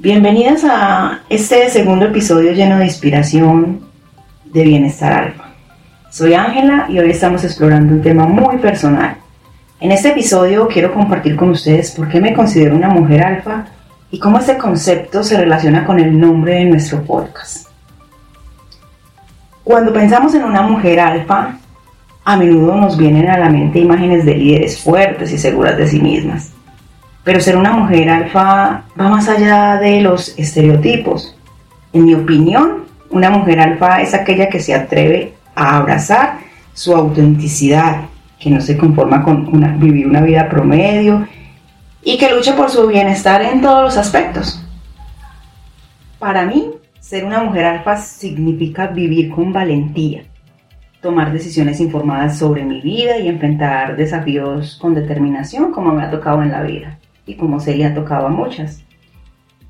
Bienvenidas a este segundo episodio lleno de inspiración de Bienestar Alfa. Soy Ángela y hoy estamos explorando un tema muy personal. En este episodio quiero compartir con ustedes por qué me considero una mujer alfa y cómo este concepto se relaciona con el nombre de nuestro podcast. Cuando pensamos en una mujer alfa, a menudo nos vienen a la mente imágenes de líderes fuertes y seguras de sí mismas. Pero ser una mujer alfa va más allá de los estereotipos. En mi opinión, una mujer alfa es aquella que se atreve a abrazar su autenticidad, que no se conforma con vivir una vida promedio y que lucha por su bienestar en todos los aspectos. Para mí, ser una mujer alfa significa vivir con valentía, tomar decisiones informadas sobre mi vida y enfrentar desafíos con determinación como me ha tocado en la vida y como se le ha tocado a muchas.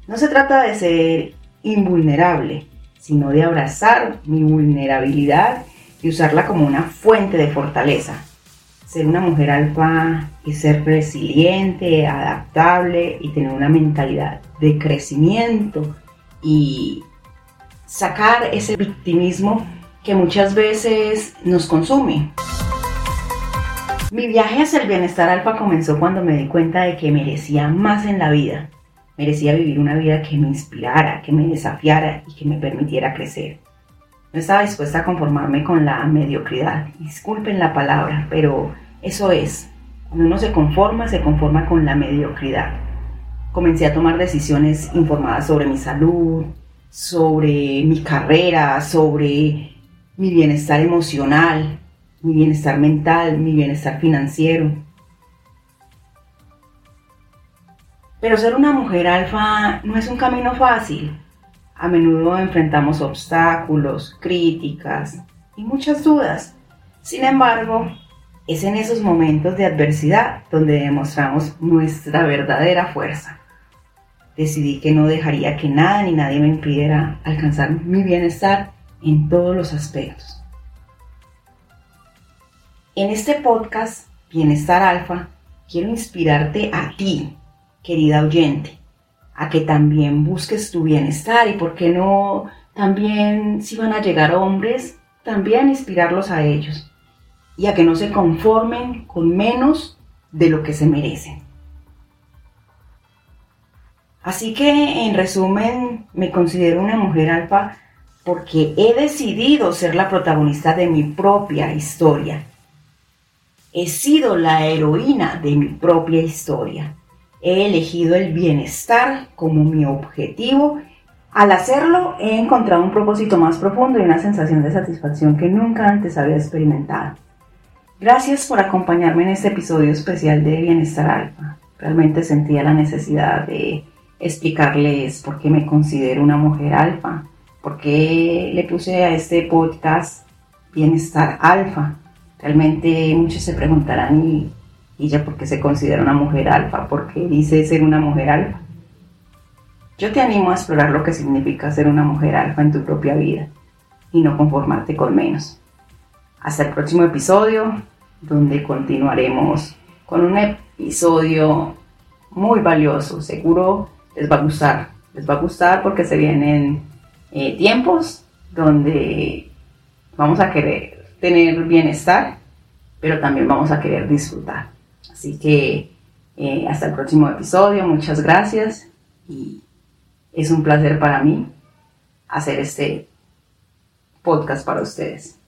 No se trata de ser invulnerable, sino de abrazar mi vulnerabilidad y usarla como una fuente de fortaleza. Ser una mujer alfa y ser resiliente, adaptable y tener una mentalidad de crecimiento y sacar ese victimismo que muchas veces nos consume. Mi viaje hacia el bienestar alfa comenzó cuando me di cuenta de que merecía más en la vida. Merecía vivir una vida que me inspirara, que me desafiara y que me permitiera crecer. No estaba dispuesta a conformarme con la mediocridad. Disculpen la palabra, pero eso es. Cuando uno se conforma, se conforma con la mediocridad. Comencé a tomar decisiones informadas sobre mi salud, sobre mi carrera, sobre mi bienestar emocional, mi bienestar mental, mi bienestar financiero. Pero ser una mujer alfa no es un camino fácil. A menudo enfrentamos obstáculos, críticas y muchas dudas. Sin embargo, es en esos momentos de adversidad donde demostramos nuestra verdadera fuerza. Decidí que no dejaría que nada ni nadie me impidiera alcanzar mi bienestar en todos los aspectos. En este podcast, Bienestar Alfa, quiero inspirarte a ti, querida oyente, a que también busques tu bienestar y, por qué no, también si van a llegar hombres, también inspirarlos a ellos y a que no se conformen con menos de lo que se merecen. Así que, en resumen, me considero una mujer alfa porque he decidido ser la protagonista de mi propia historia He sido la heroína de mi propia historia. He elegido el bienestar como mi objetivo. Al hacerlo, he encontrado un propósito más profundo y una sensación de satisfacción que nunca antes había experimentado. Gracias por acompañarme en este episodio especial de Bienestar Alfa. Realmente sentía la necesidad de explicarles por qué me considero una mujer alfa, por qué le puse a este podcast Bienestar Alfa Realmente muchos se preguntarán, ¿y, ella por qué se considera una mujer alfa? ¿Por qué dice ser una mujer alfa? Yo te animo a explorar lo que significa ser una mujer alfa en tu propia vida y no conformarte con menos. Hasta el próximo episodio, donde continuaremos con un episodio muy valioso. Seguro les va a gustar. Les va a gustar porque se vienen eh, tiempos donde vamos a querer tener bienestar, pero también vamos a querer disfrutar. Así que eh, hasta el próximo episodio, muchas gracias y es un placer para mí hacer este podcast para ustedes.